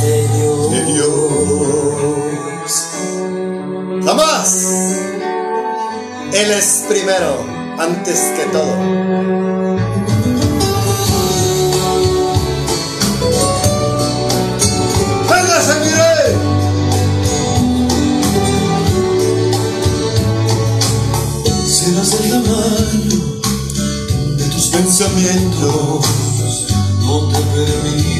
De Dios. de Dios. ¡Jamás! Él es primero, antes que todo. ¡Venga, seguiré! Serás el tamaño de tus pensamientos, no te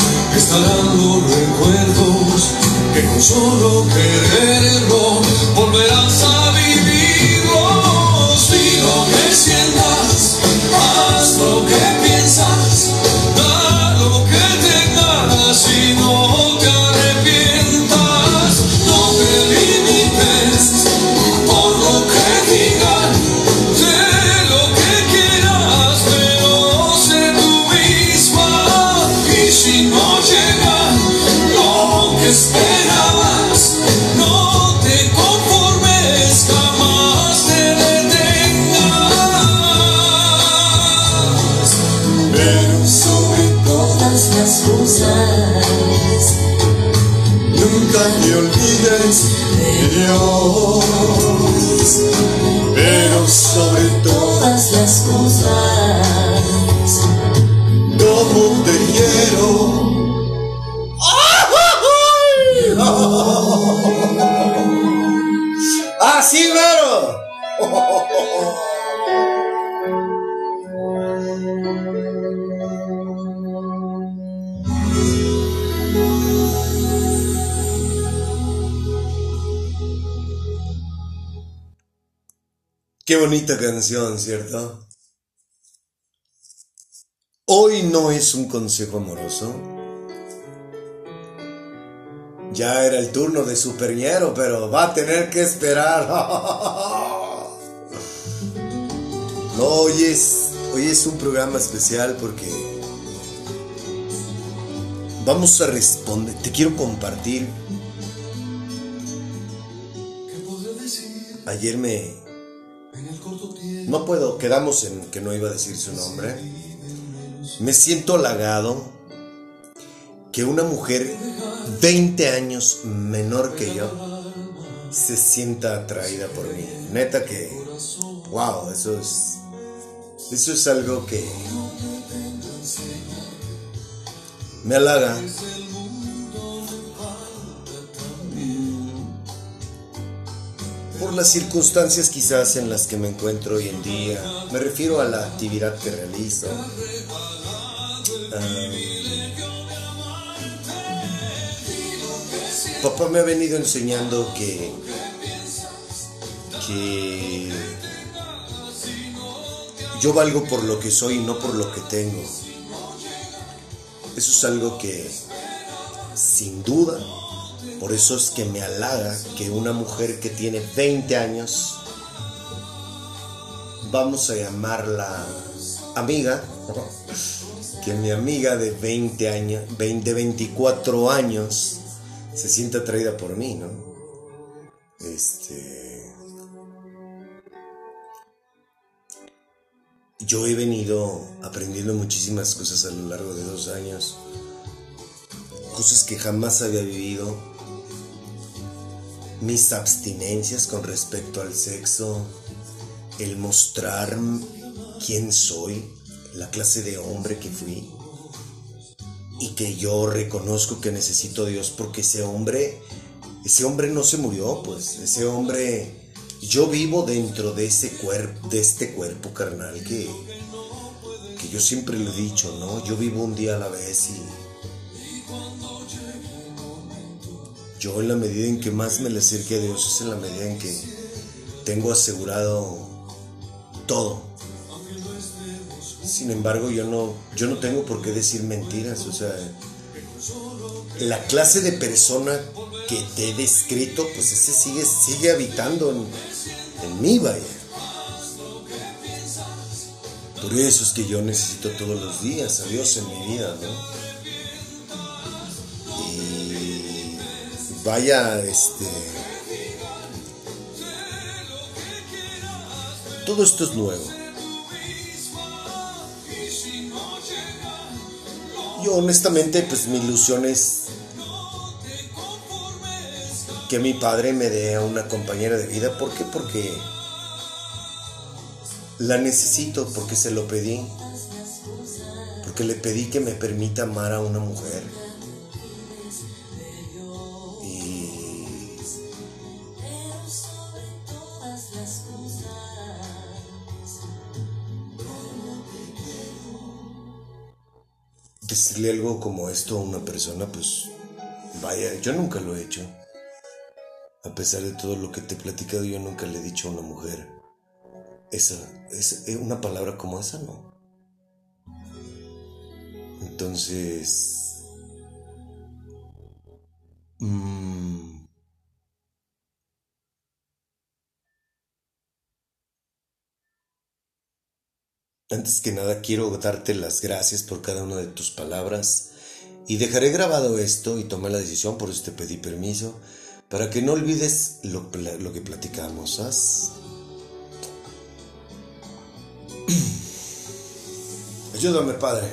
los recuerdos que con solo quererlo volverás a vivirlos. Lo que bonita canción, ¿cierto? Hoy no es un consejo amoroso. Ya era el turno de Superñero, pero va a tener que esperar. No, hoy es, hoy es un programa especial porque vamos a responder. Te quiero compartir. Ayer me... No puedo, quedamos en que no iba a decir su nombre. Me siento halagado que una mujer 20 años menor que yo se sienta atraída por mí. Neta que, wow, eso es, eso es algo que me halaga. Por las circunstancias quizás en las que me encuentro hoy en día, me refiero a la actividad que realizo. Ah, papá me ha venido enseñando que que yo valgo por lo que soy y no por lo que tengo. Eso es algo que sin duda, por eso es que me halaga que una mujer que tiene 20 años, vamos a llamarla amiga, que mi amiga de 20 años, 20, 24 años, se sienta atraída por mí, ¿no? Este. Yo he venido aprendiendo muchísimas cosas a lo largo de dos años, cosas que jamás había vivido, mis abstinencias con respecto al sexo, el mostrar quién soy, la clase de hombre que fui y que yo reconozco que necesito a Dios porque ese hombre, ese hombre no se murió, pues ese hombre, yo vivo dentro de ese cuerpo, de este cuerpo carnal que, que yo siempre lo he dicho, ¿no? Yo vivo un día a la vez y yo en la medida en que más me le acerque a Dios es en la medida en que tengo asegurado todo sin embargo, yo no, yo no tengo por qué decir mentiras. O sea, la clase de persona que te he descrito, pues ese sigue, sigue habitando en, en mí, vaya. Por eso es que yo necesito todos los días a Dios en mi vida, ¿no? Vaya, este... Todo esto es nuevo. Yo honestamente, pues mi ilusión es que mi padre me dé a una compañera de vida. ¿Por qué? Porque la necesito, porque se lo pedí. Porque le pedí que me permita amar a una mujer. Decirle algo como esto a una persona, pues vaya, yo nunca lo he hecho. A pesar de todo lo que te he platicado, yo nunca le he dicho a una mujer esa, es eh, una palabra como esa, no. Entonces, mmm, Antes que nada quiero darte las gracias por cada una de tus palabras y dejaré grabado esto y tomé la decisión, por eso te pedí permiso, para que no olvides lo, lo que platicamos. Ayúdame, Padre.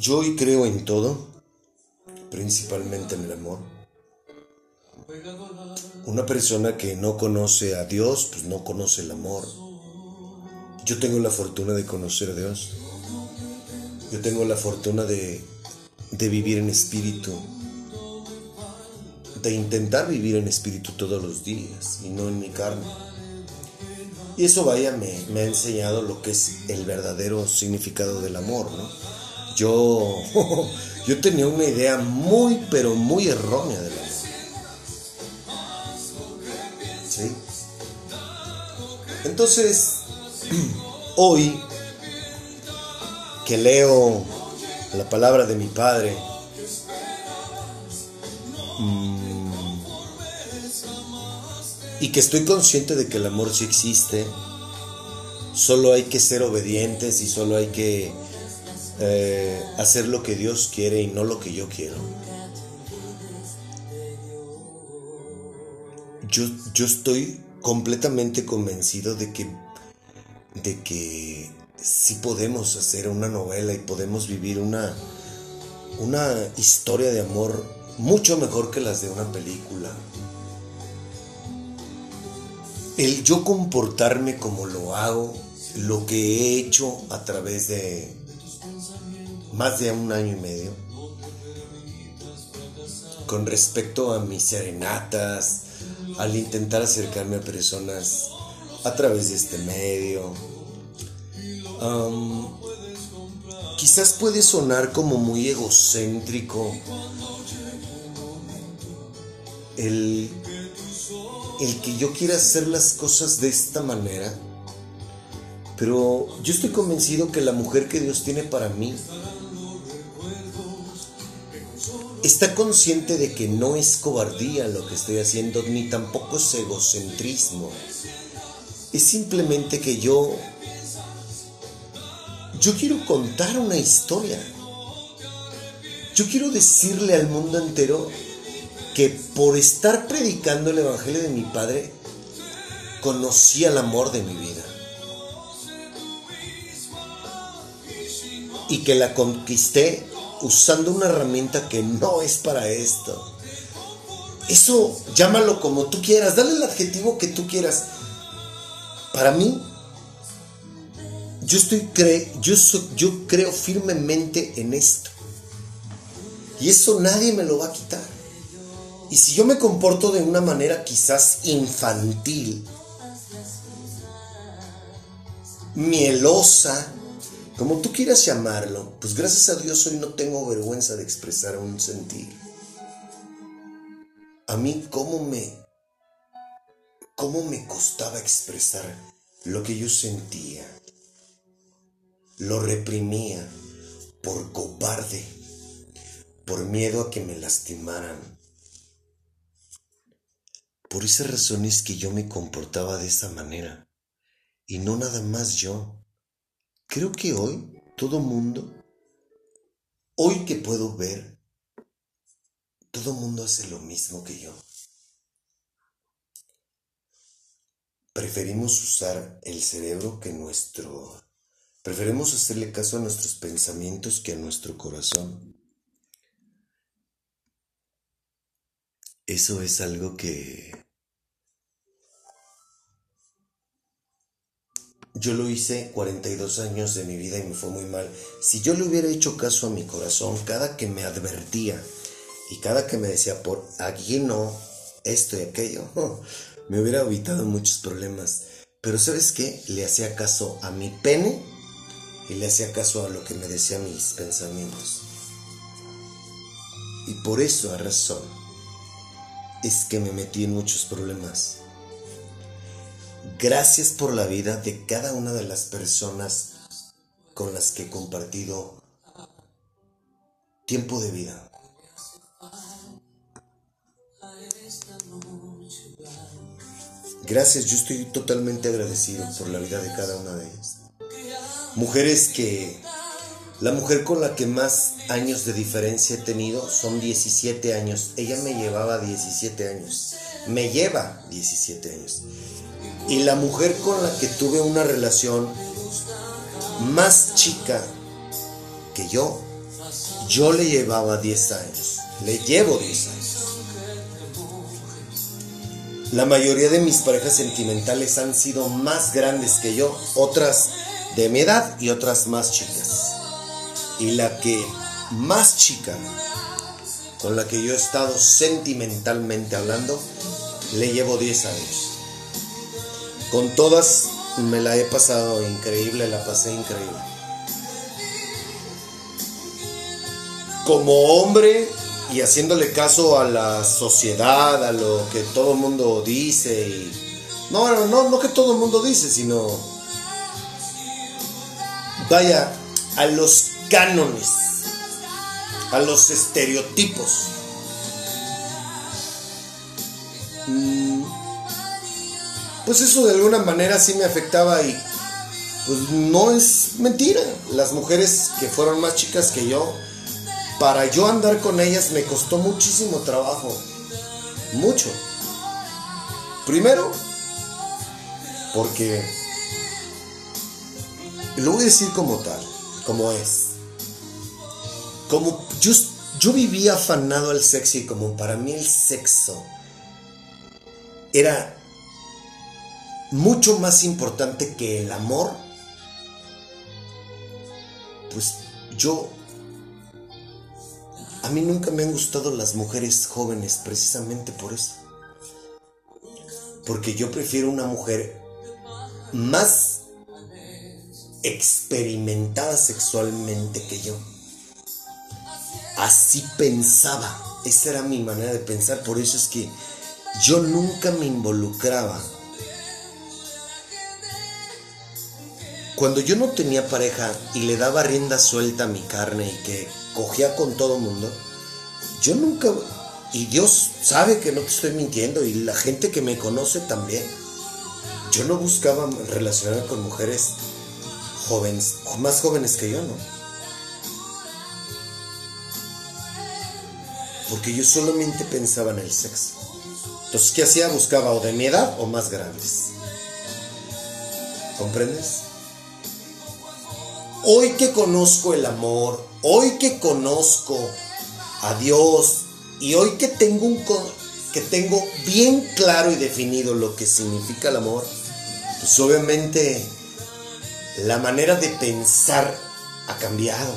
Yo hoy creo en todo, principalmente en el amor. Una persona que no conoce a Dios, pues no conoce el amor. Yo tengo la fortuna de conocer a Dios. Yo tengo la fortuna de, de vivir en espíritu. De intentar vivir en espíritu todos los días y no en mi carne. Y eso vaya, me, me ha enseñado lo que es el verdadero significado del amor, ¿no? Yo, yo tenía una idea muy, pero muy errónea del amor. ¿Sí? Entonces, hoy que leo la palabra de mi padre, mm, y que estoy consciente de que el amor sí existe, solo hay que ser obedientes y solo hay que eh, hacer lo que Dios quiere y no lo que yo quiero. Yo, yo estoy completamente convencido de que, de que sí podemos hacer una novela y podemos vivir una, una historia de amor mucho mejor que las de una película. El yo comportarme como lo hago, lo que he hecho a través de, más de un año y medio con respecto a mis serenatas, al intentar acercarme a personas a través de este medio. quizás puede sonar como muy egocéntrico el, el que yo quiera hacer las cosas de esta manera, pero yo estoy convencido que la mujer que Dios tiene para mí está consciente de que no es cobardía lo que estoy haciendo, ni tampoco es egocentrismo. Es simplemente que yo, yo quiero contar una historia. Yo quiero decirle al mundo entero que por estar predicando el Evangelio de mi Padre, conocí el amor de mi vida. Y que la conquisté usando una herramienta que no es para esto. Eso llámalo como tú quieras, dale el adjetivo que tú quieras. Para mí, yo estoy cre yo, yo creo firmemente en esto. Y eso nadie me lo va a quitar. Y si yo me comporto de una manera quizás infantil, mielosa, como tú quieras llamarlo, pues gracias a Dios hoy no tengo vergüenza de expresar un sentir. A mí cómo me cómo me costaba expresar lo que yo sentía. Lo reprimía por cobarde, por miedo a que me lastimaran. Por esa razón es que yo me comportaba de esa manera. Y no nada más yo. Creo que hoy todo mundo, hoy que puedo ver, todo mundo hace lo mismo que yo. Preferimos usar el cerebro que nuestro... Preferimos hacerle caso a nuestros pensamientos que a nuestro corazón. Eso es algo que Yo lo hice 42 años de mi vida y me fue muy mal. Si yo le hubiera hecho caso a mi corazón cada que me advertía y cada que me decía por aquí no, esto y aquello, me hubiera evitado muchos problemas. Pero ¿sabes qué? Le hacía caso a mi pene y le hacía caso a lo que me decían mis pensamientos. Y por eso, a razón, es que me metí en muchos problemas. Gracias por la vida de cada una de las personas con las que he compartido tiempo de vida. Gracias, yo estoy totalmente agradecido por la vida de cada una de ellas. Mujeres que... La mujer con la que más años de diferencia he tenido son 17 años. Ella me llevaba 17 años. Me lleva 17 años. Y la mujer con la que tuve una relación más chica que yo, yo le llevaba 10 años. Le llevo 10 años. La mayoría de mis parejas sentimentales han sido más grandes que yo, otras de mi edad y otras más chicas. Y la que más chica con la que yo he estado sentimentalmente hablando, le llevo 10 años. Con todas me la he pasado increíble, la pasé increíble. Como hombre y haciéndole caso a la sociedad, a lo que todo el mundo dice y no, no, no que todo el mundo dice, sino vaya a los cánones, a los estereotipos. Pues eso de alguna manera sí me afectaba y pues no es mentira. Las mujeres que fueron más chicas que yo, para yo andar con ellas me costó muchísimo trabajo. Mucho. Primero, porque lo voy a decir como tal, como es. Como yo, yo vivía afanado al sexo y como para mí el sexo era mucho más importante que el amor, pues yo, a mí nunca me han gustado las mujeres jóvenes precisamente por eso. Porque yo prefiero una mujer más experimentada sexualmente que yo. Así pensaba. Esa era mi manera de pensar. Por eso es que yo nunca me involucraba Cuando yo no tenía pareja y le daba rienda suelta a mi carne y que cogía con todo mundo, yo nunca, y Dios sabe que no te estoy mintiendo, y la gente que me conoce también, yo no buscaba relacionarme con mujeres jóvenes, más jóvenes que yo, ¿no? Porque yo solamente pensaba en el sexo. Entonces, ¿qué hacía? Buscaba o de mi edad o más grandes. ¿Comprendes? Hoy que conozco el amor, hoy que conozco a Dios y hoy que tengo un que tengo bien claro y definido lo que significa el amor, pues obviamente la manera de pensar ha cambiado.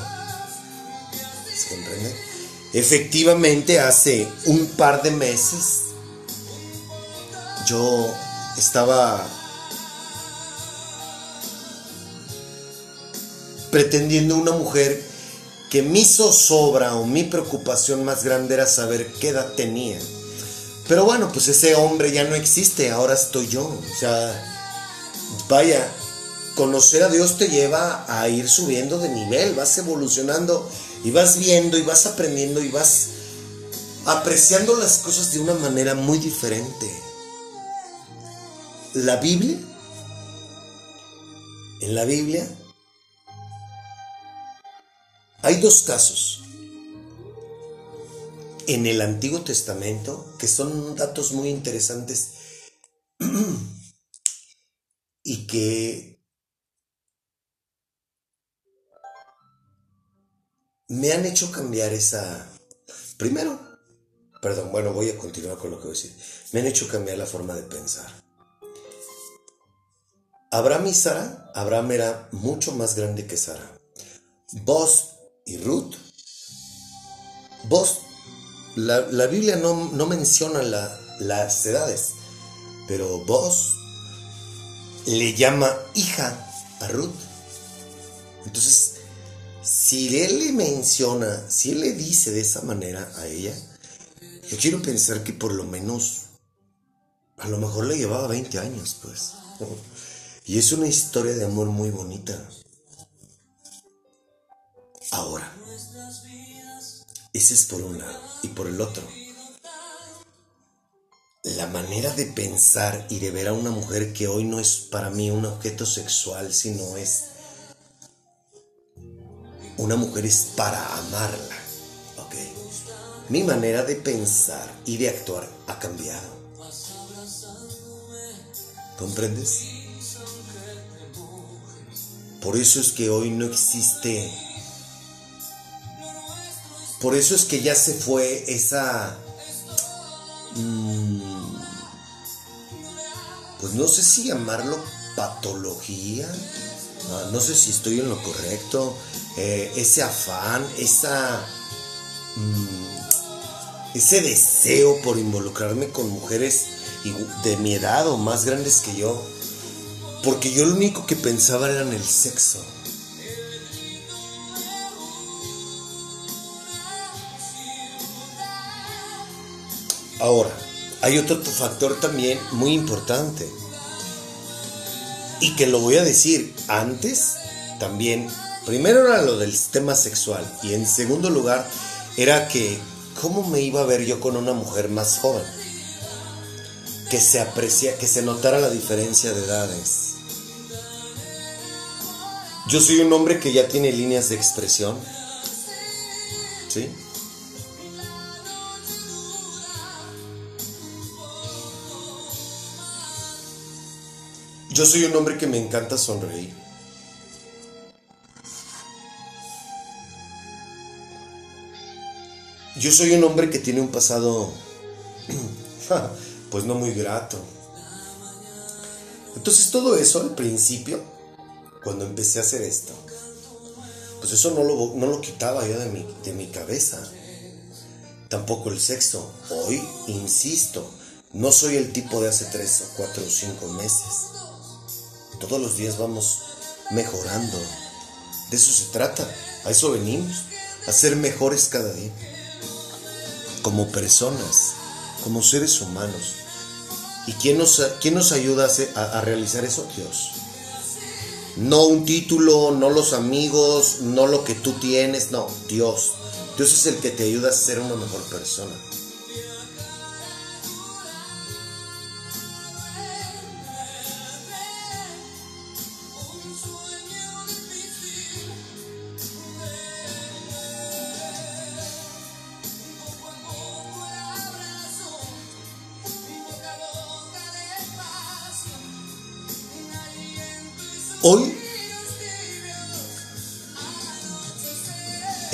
¿Se comprende? Efectivamente, hace un par de meses yo estaba pretendiendo una mujer que mi zozobra o mi preocupación más grande era saber qué edad tenía. Pero bueno, pues ese hombre ya no existe, ahora estoy yo. O sea, vaya, conocer a Dios te lleva a ir subiendo de nivel, vas evolucionando y vas viendo y vas aprendiendo y vas apreciando las cosas de una manera muy diferente. La Biblia, en la Biblia hay dos casos en el Antiguo Testamento que son datos muy interesantes y que me han hecho cambiar esa... Primero, perdón, bueno, voy a continuar con lo que voy a decir. Me han hecho cambiar la forma de pensar. Abraham y Sara, Abraham era mucho más grande que Sara. Vos y Ruth. Vos, la, Biblia no, menciona las edades, pero vos le llama hija a Ruth. Entonces, si él le menciona, si él le dice de esa manera a ella, yo quiero pensar que por lo menos, a lo mejor le llevaba 20 años, pues. Y es una historia de amor muy bonita. Ahora, ese es por un lado. Y por el otro, la manera de pensar y de ver a una mujer que hoy no es para mí un objeto sexual, sino es una mujer es para amarla. ¿Ok? Mi manera de pensar y de actuar ha cambiado. ¿Comprendes? Por eso es que hoy no existe por eso es que ya se fue esa... Mm, pues no sé si llamarlo patología, no sé si estoy en lo correcto, eh, ese afán, esa... Mm, ese deseo por involucrarme con mujeres de mi edad o más grandes que yo, porque yo lo único que pensaba era en el sexo. Ahora, hay otro factor también muy importante. Y que lo voy a decir antes, también, primero era lo del tema sexual y en segundo lugar era que, ¿cómo me iba a ver yo con una mujer más joven? Que se aprecia, que se notara la diferencia de edades. Yo soy un hombre que ya tiene líneas de expresión. ¿Sí? Yo soy un hombre que me encanta sonreír. Yo soy un hombre que tiene un pasado, pues no muy grato. Entonces todo eso al principio, cuando empecé a hacer esto, pues eso no lo, no lo quitaba yo de mi, de mi cabeza. Tampoco el sexo. Hoy, insisto, no soy el tipo de hace tres o cuatro o cinco meses. Todos los días vamos mejorando. De eso se trata. A eso venimos. A ser mejores cada día. Como personas. Como seres humanos. ¿Y quién nos, quién nos ayuda a, a realizar eso? Dios. No un título, no los amigos, no lo que tú tienes, no, Dios. Dios es el que te ayuda a ser una mejor persona.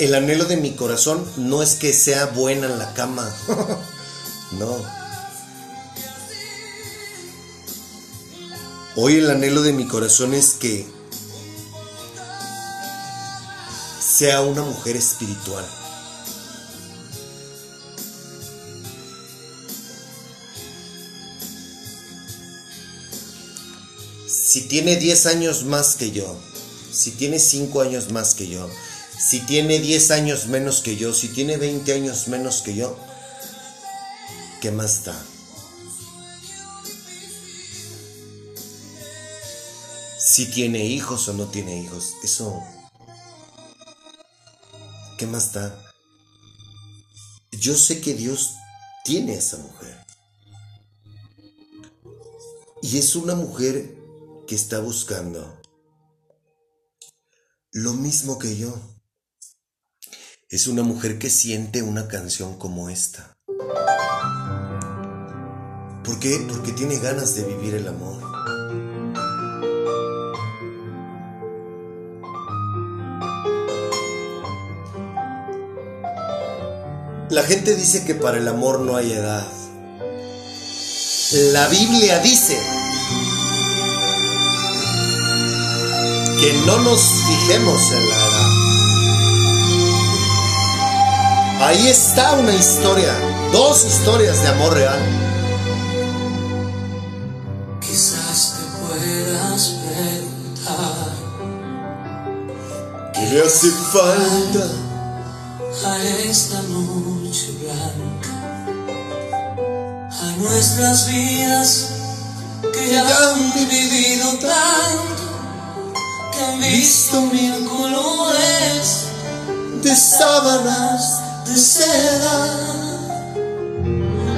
El anhelo de mi corazón no es que sea buena en la cama. no. Hoy el anhelo de mi corazón es que sea una mujer espiritual. Si tiene 10 años más que yo, si tiene 5 años más que yo, si tiene 10 años menos que yo, si tiene 20 años menos que yo, ¿qué más da? Si tiene hijos o no tiene hijos, eso, ¿qué más da? Yo sé que Dios tiene a esa mujer. Y es una mujer que está buscando lo mismo que yo. Es una mujer que siente una canción como esta. ¿Por qué? Porque tiene ganas de vivir el amor. La gente dice que para el amor no hay edad. La Biblia dice que no nos fijemos en la edad. Ahí está una historia, dos historias de amor real. Quizás te puedas preguntar ¿Qué le hace falta a esta noche blanca? A nuestras vidas que ya han vivido tanto, que han visto mil colores de sábanas de seda?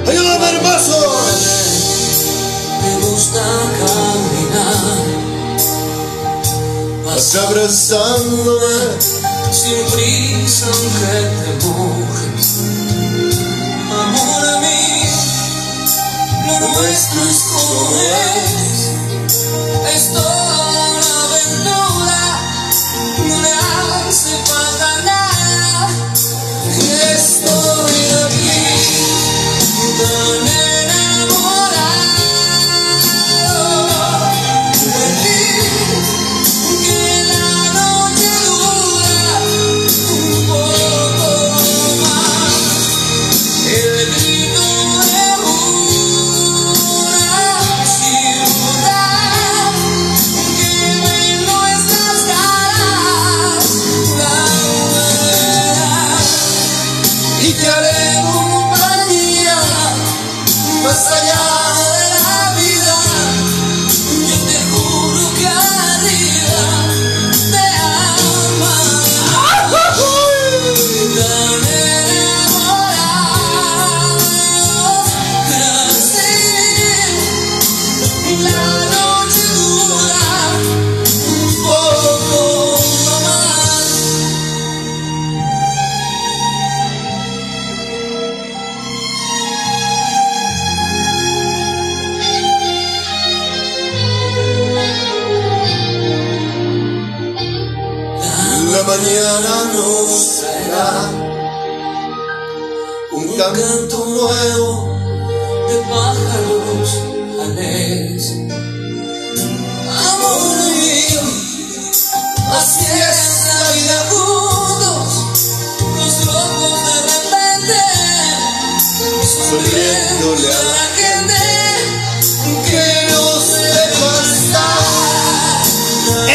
¡Ayúdame, hermoso! Me gusta caminar, Vas abrazándome sin prisa aunque te mojes. Amor mío, lo nuestro es como así es la vida juntos, los locos de repente, sonriéndole a la gente que no sepa estar.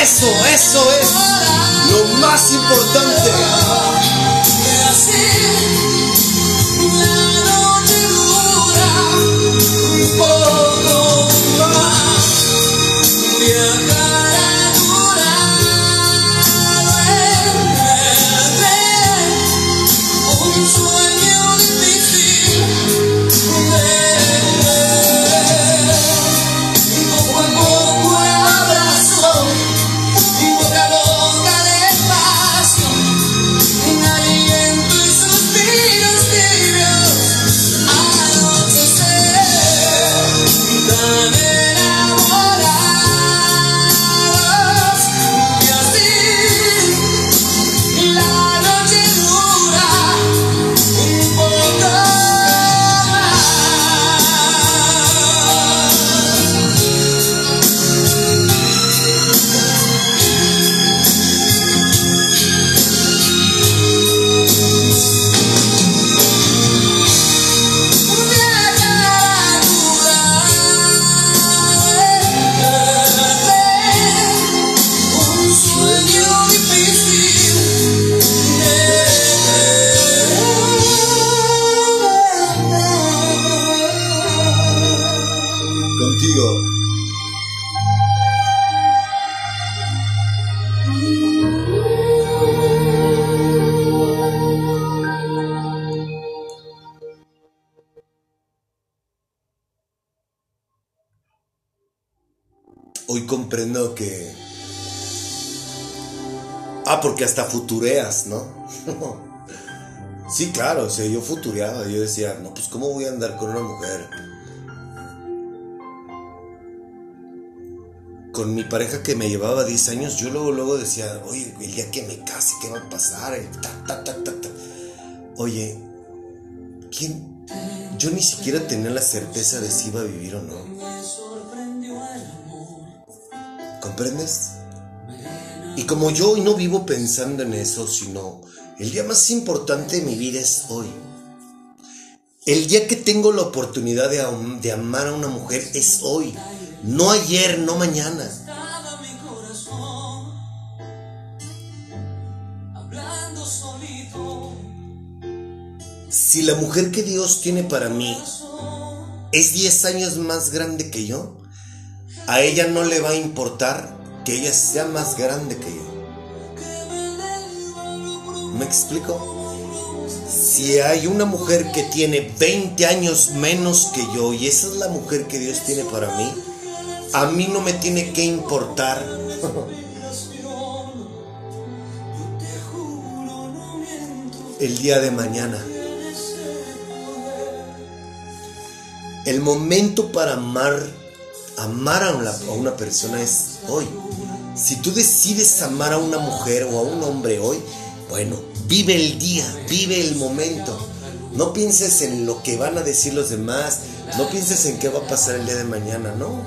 Eso, eso es lo más importante. Que así la noche dura un poco más. Comprendo que... Ah, porque hasta futureas, ¿no? sí, claro, o sea, yo futureaba, yo decía, no, pues ¿cómo voy a andar con una mujer? Con mi pareja que me llevaba 10 años, yo luego, luego decía, oye, el día que me case, ¿qué va a pasar? Oye, ¿quién? Yo ni siquiera tenía la certeza de si iba a vivir o no. ¿Comprendes? Y como yo hoy no vivo pensando en eso, sino el día más importante de mi vida es hoy. El día que tengo la oportunidad de, amar a una mujer es hoy, no ayer, no mañana. Si la mujer que Dios tiene para mí es 10 años más grande que yo, a ella no le va a importar que ella sea más grande que yo. ¿Me explico? Si hay una mujer que tiene 20 años menos que yo y esa es la mujer que Dios tiene para mí, a mí no me tiene que importar. El día de mañana. El momento para amar, amar a una, a una persona es hoy. Si tú decides amar a una mujer o a un hombre hoy, bueno, vive el día, vive el momento. No pienses en lo que van a decir los demás, no pienses en qué va a pasar el día de mañana, no.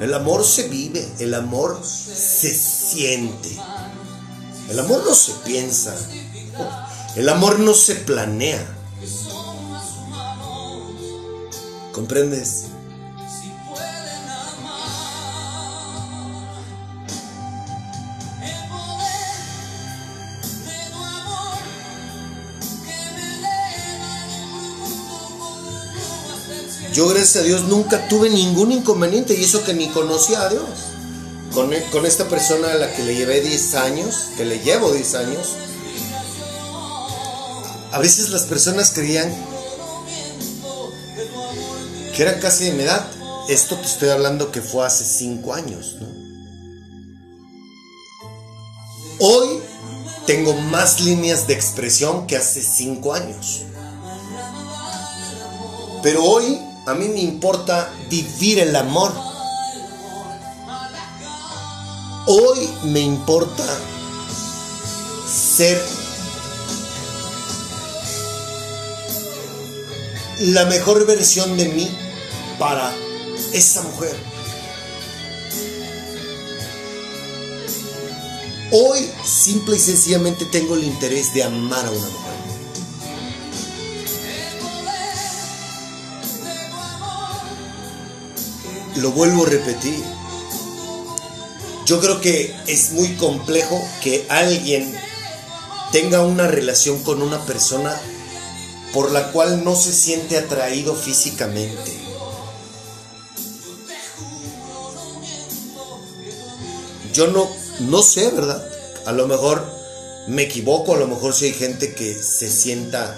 El amor se vive, el amor se siente. El amor no se piensa, el amor no se planea. ¿Comprendes? Yo, gracias a Dios, nunca tuve ningún inconveniente y eso que ni conocía a Dios. Con, e, con esta persona a la que le llevé 10 años, que le llevo 10 años, a veces las personas creían que eran casi de mi edad. Esto te estoy hablando que fue hace 5 años. Hoy tengo más líneas de expresión que hace 5 años. Pero hoy a mí me importa vivir el amor. Hoy me importa ser la mejor versión de mí para esa mujer. Hoy simple y sencillamente tengo el interés de amar a una mujer. Lo vuelvo a repetir. Yo creo que es muy complejo que alguien tenga una relación con una persona por la cual no se siente atraído físicamente. Yo no, no sé, ¿verdad? A lo mejor me equivoco, a lo mejor si hay gente que se sienta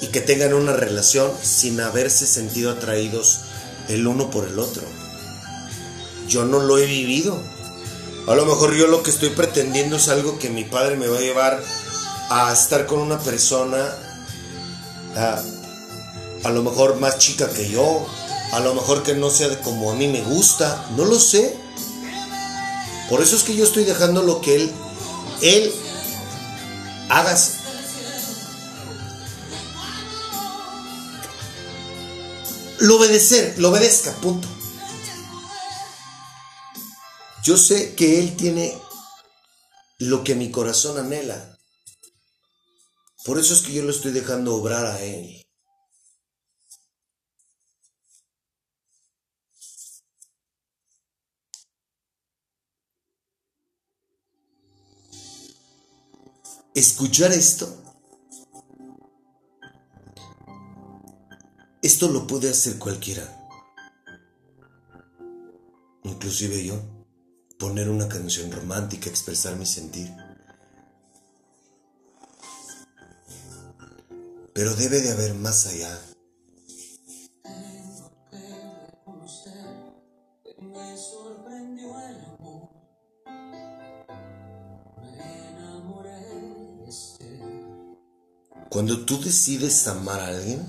y que tengan una relación sin haberse sentido atraídos el uno por el otro yo no lo he vivido. A lo mejor yo lo que estoy pretendiendo es algo que mi padre me va a llevar a estar con una persona a, lo mejor más chica que yo, a lo mejor que no sea como a mí me gusta, no lo sé. Por eso es que yo estoy dejando lo que él, él haga. Lo obedecer, lo obedezca, punto. Yo sé que Él tiene lo que mi corazón anhela. Por eso es que yo lo estoy dejando obrar a Él. Escuchar esto, esto lo puede hacer cualquiera, inclusive yo poner una canción romántica, expresar mi sentir. Pero debe de haber más allá. Cuando tú decides amar a alguien,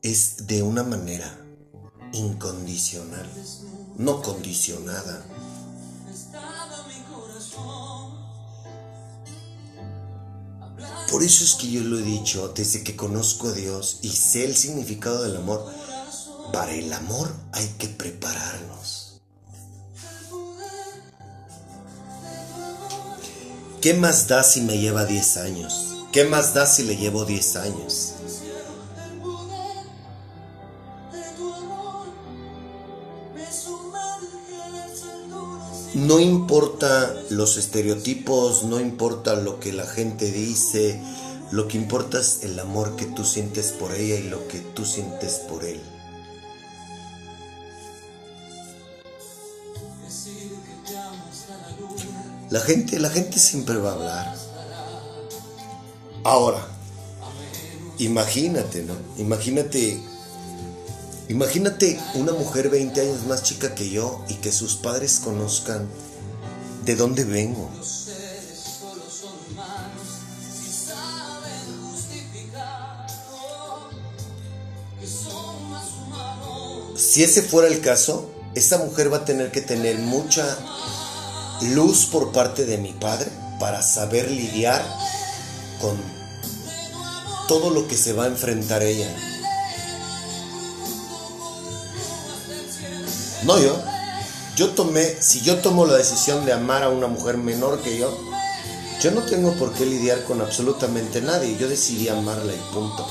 es de una manera incondicional, no condicionada. Por eso es que yo lo he dicho desde que conozco a Dios y sé el significado del amor. Para el amor hay que prepararnos. ¿Qué más da si me lleva 10 años? ¿Qué más da si le llevo 10 años? No importa los estereotipos, no importa lo que la gente dice, lo que importa es el amor que tú sientes por ella y lo que tú sientes por él. La gente, la gente siempre va a hablar. Ahora, imagínate, ¿no? Imagínate, imagínate una mujer 20 años más chica que yo y que sus padres conozcan de dónde vengo. Si ese fuera el caso, esa mujer va a tener que tener mucha luz por parte de mi padre para saber lidiar con todo lo que se va a enfrentar ella. No yo. Yo tomé, si yo tomo la decisión de amar a una mujer menor que yo, yo no tengo por qué lidiar con absolutamente nadie. Yo decidí amarla y punto.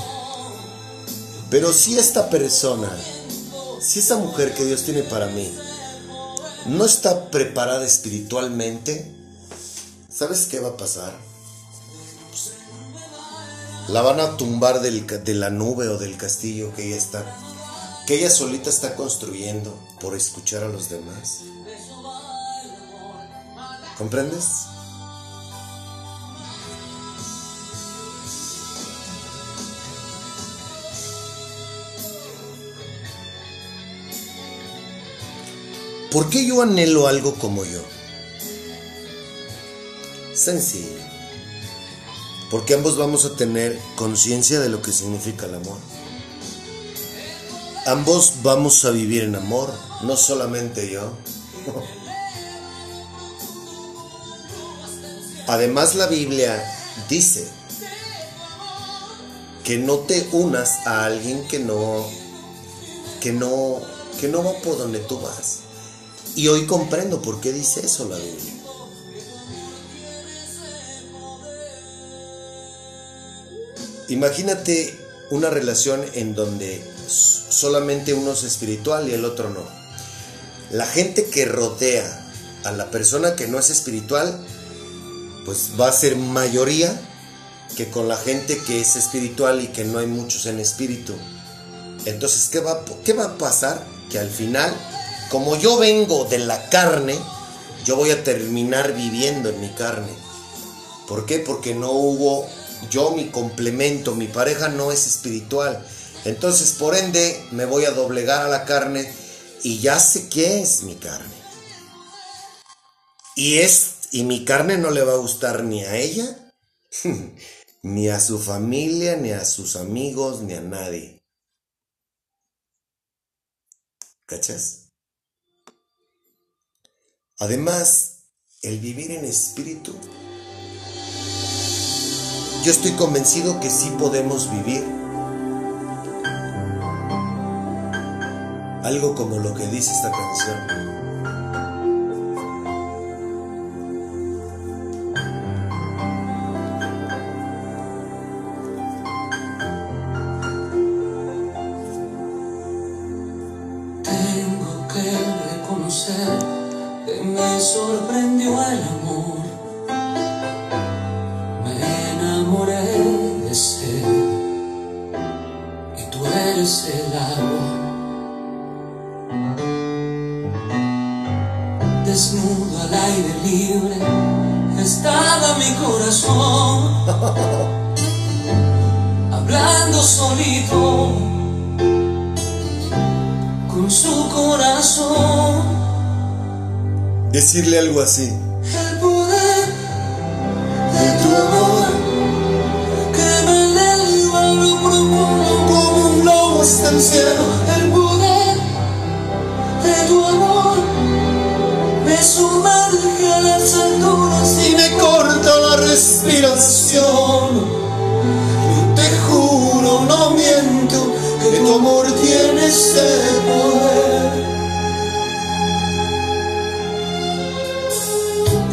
Pero si esta persona, si esa mujer que Dios tiene para mí, no está preparada espiritualmente, ¿sabes qué va a pasar? la van a tumbar de la nube o del castillo que ella está, que ella solita está construyendo por escuchar a los demás. ¿Comprendes? ¿Por qué yo anhelo algo como yo? Sencillo porque ambos vamos a tener conciencia de lo que significa el amor. Ambos vamos a vivir en amor, no solamente yo. Además la Biblia dice que no te unas a alguien que no que no que no va por donde tú vas. Y hoy comprendo por qué dice eso la Biblia. Imagínate una relación en donde solamente uno es espiritual y el otro no. La gente que rodea a la persona que no es espiritual, pues va a ser mayoría que con la gente que es espiritual y que no hay muchos en espíritu. Entonces, ¿qué va, qué va a pasar? Que al final, como yo vengo de la carne, yo voy a terminar viviendo en mi carne. ¿Por qué? Porque no hubo yo mi complemento, mi pareja no es espiritual. Entonces, por ende, me voy a doblegar a la carne y ya sé qué es mi carne. Y es y mi carne no le va a gustar ni a ella, ni a su familia, ni a sus amigos, ni a nadie. ¿Cachas? Además, el vivir en espíritu yo estoy convencido que sí podemos vivir algo como lo que dice esta canción. Decirle algo así.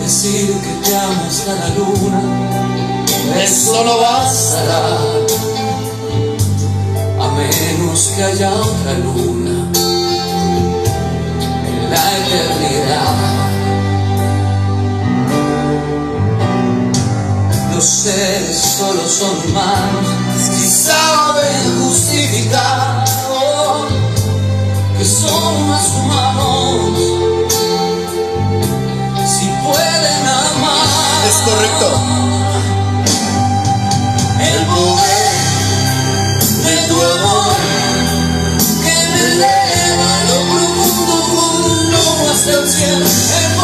Decir que te amo hasta la luna, eso no bastará. A menos que haya otra luna en la eternidad. Los seres solo son humanos si saben justificar que son más humanos Es correcto. El poder de tu amor que me eleva lo profundo como un globo hasta el cielo.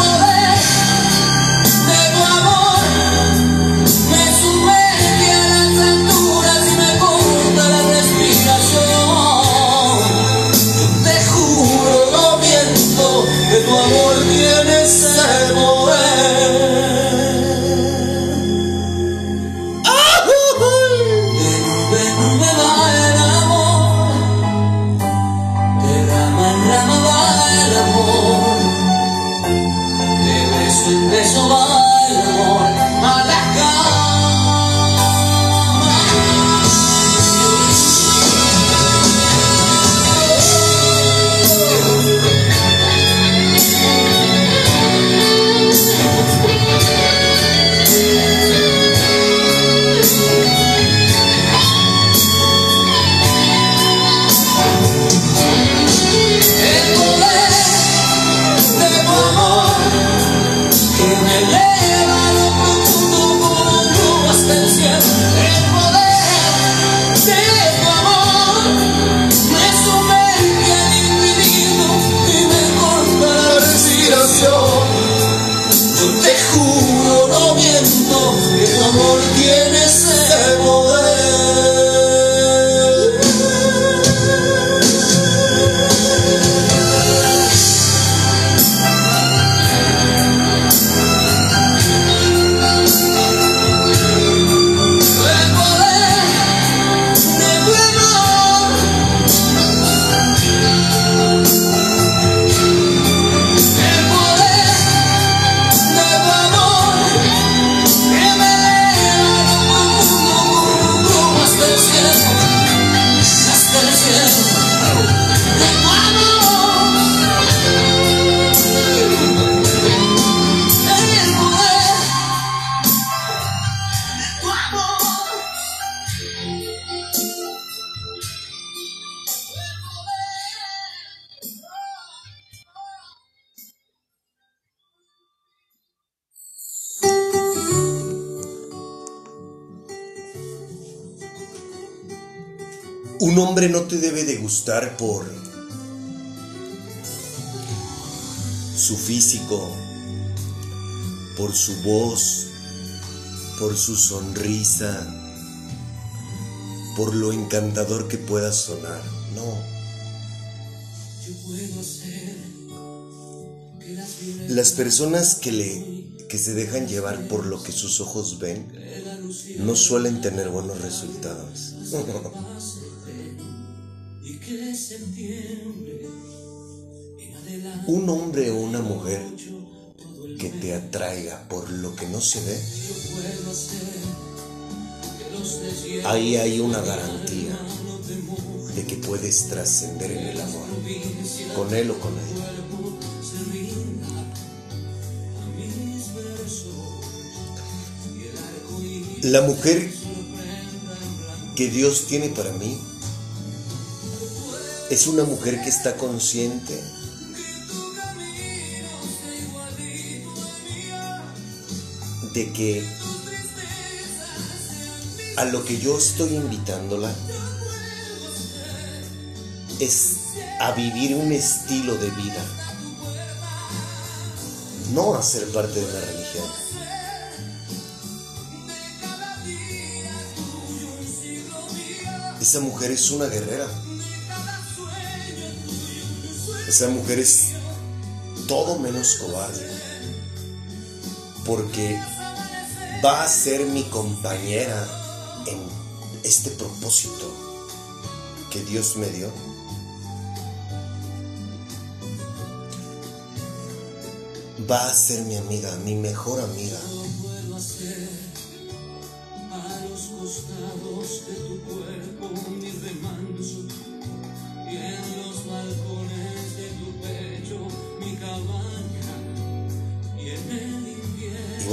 Un hombre no te debe de gustar por su físico, por su voz, por su sonrisa, por lo encantador que pueda sonar. No. Las personas que le que se dejan llevar por lo que sus ojos ven no suelen tener buenos resultados. Un hombre o una mujer que te atraiga por lo que no se ve, ahí hay una garantía de que puedes trascender en el amor, con él o con ella. La mujer que Dios tiene para mí es una mujer que está consciente de que a lo que yo estoy invitándola es a vivir un estilo de vida, no a ser parte de una religión. Esa mujer es una guerrera. Esa mujer es todo menos cobarde. Porque va a ser mi compañera en este propósito que Dios me dio. Va a ser mi amiga, mi mejor amiga.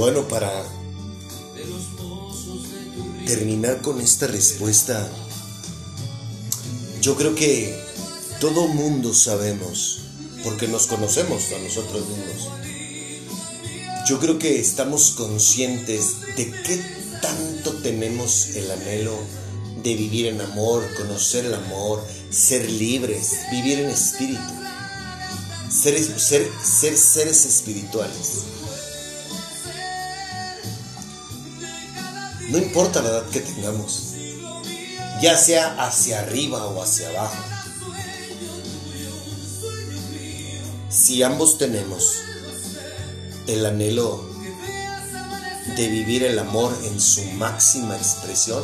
Bueno, para terminar con esta respuesta, yo creo que todo mundo sabemos, porque nos conocemos a nosotros mismos. Yo creo que estamos conscientes de qué tanto tenemos el anhelo de vivir en amor, conocer el amor, ser libres, vivir en espíritu, ser, ser, ser seres espirituales. No importa la edad que tengamos, ya sea hacia arriba o hacia abajo. Si ambos tenemos el anhelo de vivir el amor en su máxima expresión,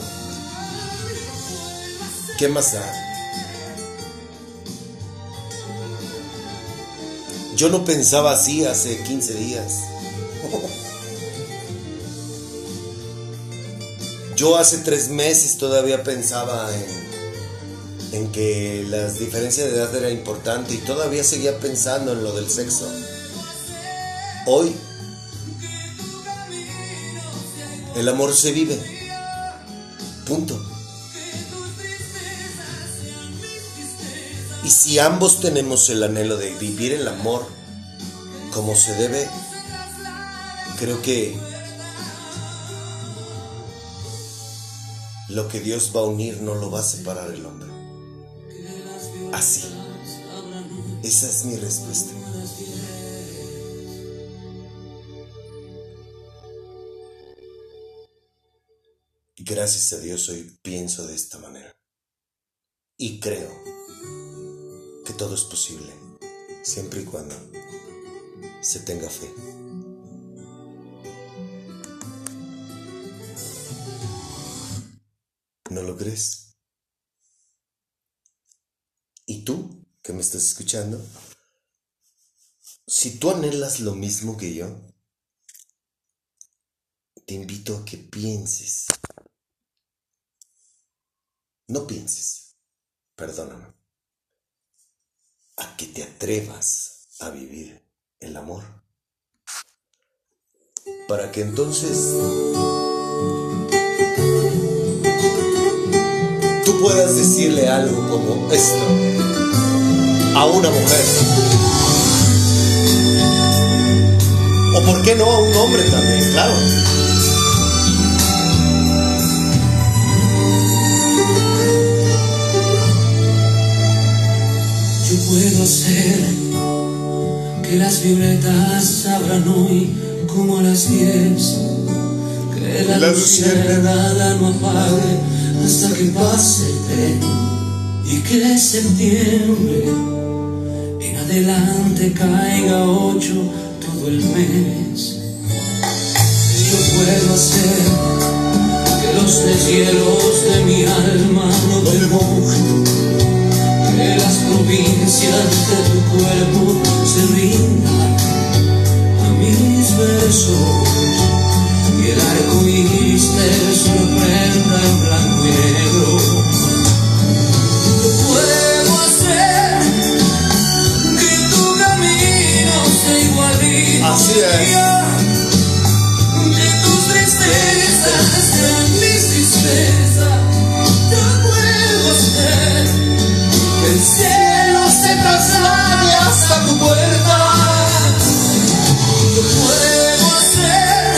¿qué más da? Yo no pensaba así hace 15 días. Yo hace tres meses todavía pensaba en, que las diferencias de edad era importante y todavía seguía pensando en lo del sexo. Hoy el amor se vive. Punto. Y si ambos tenemos el anhelo de vivir el amor como se debe, creo que Lo que Dios va a unir no lo va a separar el hombre. Así. Esa es mi respuesta. Gracias a Dios hoy pienso de esta manera. Y creo que todo es posible, siempre y cuando se tenga fe. ¿No lo crees? ¿Y tú que me estás escuchando? Si tú anhelas lo mismo que yo, te invito a que pienses. No pienses, perdóname. A que te atrevas a vivir el amor. Para que entonces puedas decirle algo como esto a una mujer. O por qué no a un hombre también, claro. Yo puedo hacer que las violetas abran hoy como a las diez. Que la, la luz nada no apague hasta que pase el tren y que septiembre en adelante caiga ocho todo el mes. Yo puedo hacer que los deshielos de mi alma no te que las provincias de tu cuerpo se rindan a mis besos y el arco iris te sorprenda en blanco De tus tristezas, de mis tristezas, yo puedo ser. Que el cielo se traslade hasta tu puerta. Yo puedo ser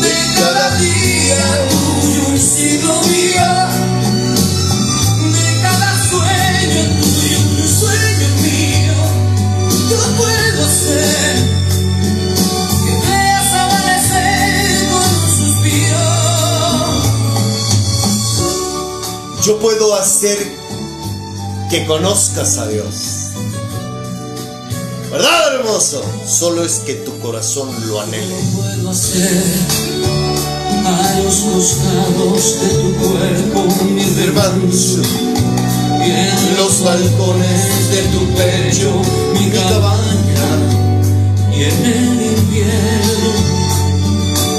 de cada día un siglo mío. Hacer puedo hacer que conozcas a Dios? ¿Verdad, hermoso? Solo es que tu corazón lo anhele. puedo hacer a los costados de tu cuerpo mi remanso y en los balcones de tu pecho mi cabaña y en el invierno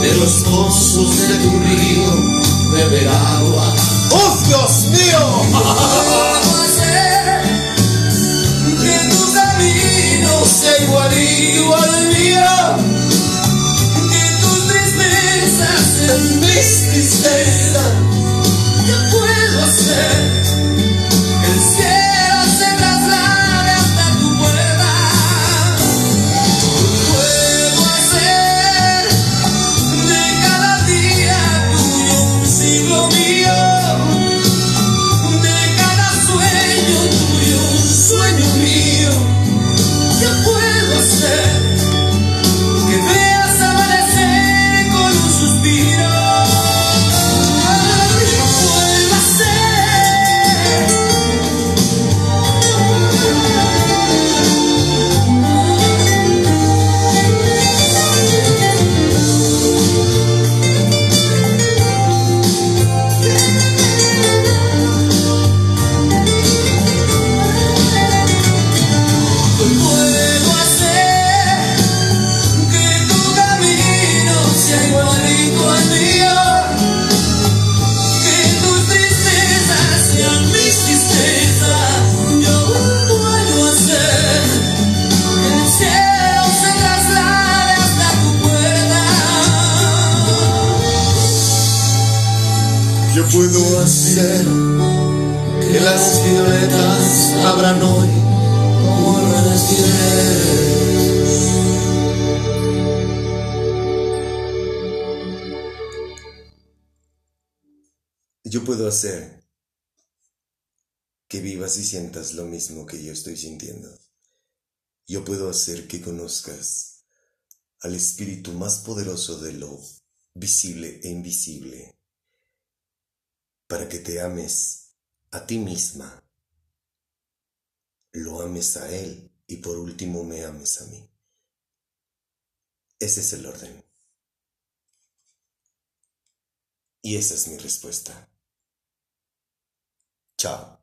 de los pozos de tu río beber agua. ¡Oh, Dios mío! Puedo hacer que tu camino sea igualito al mío. Que tus tristezas sean mis tristezas. Yo puedo hacer estoy sintiendo. Yo puedo hacer que conozcas al espíritu más poderoso de lo visible e invisible para que te ames a ti misma, lo ames a Él y por último me ames a mí. Ese es el orden. Y esa es mi respuesta. Chao.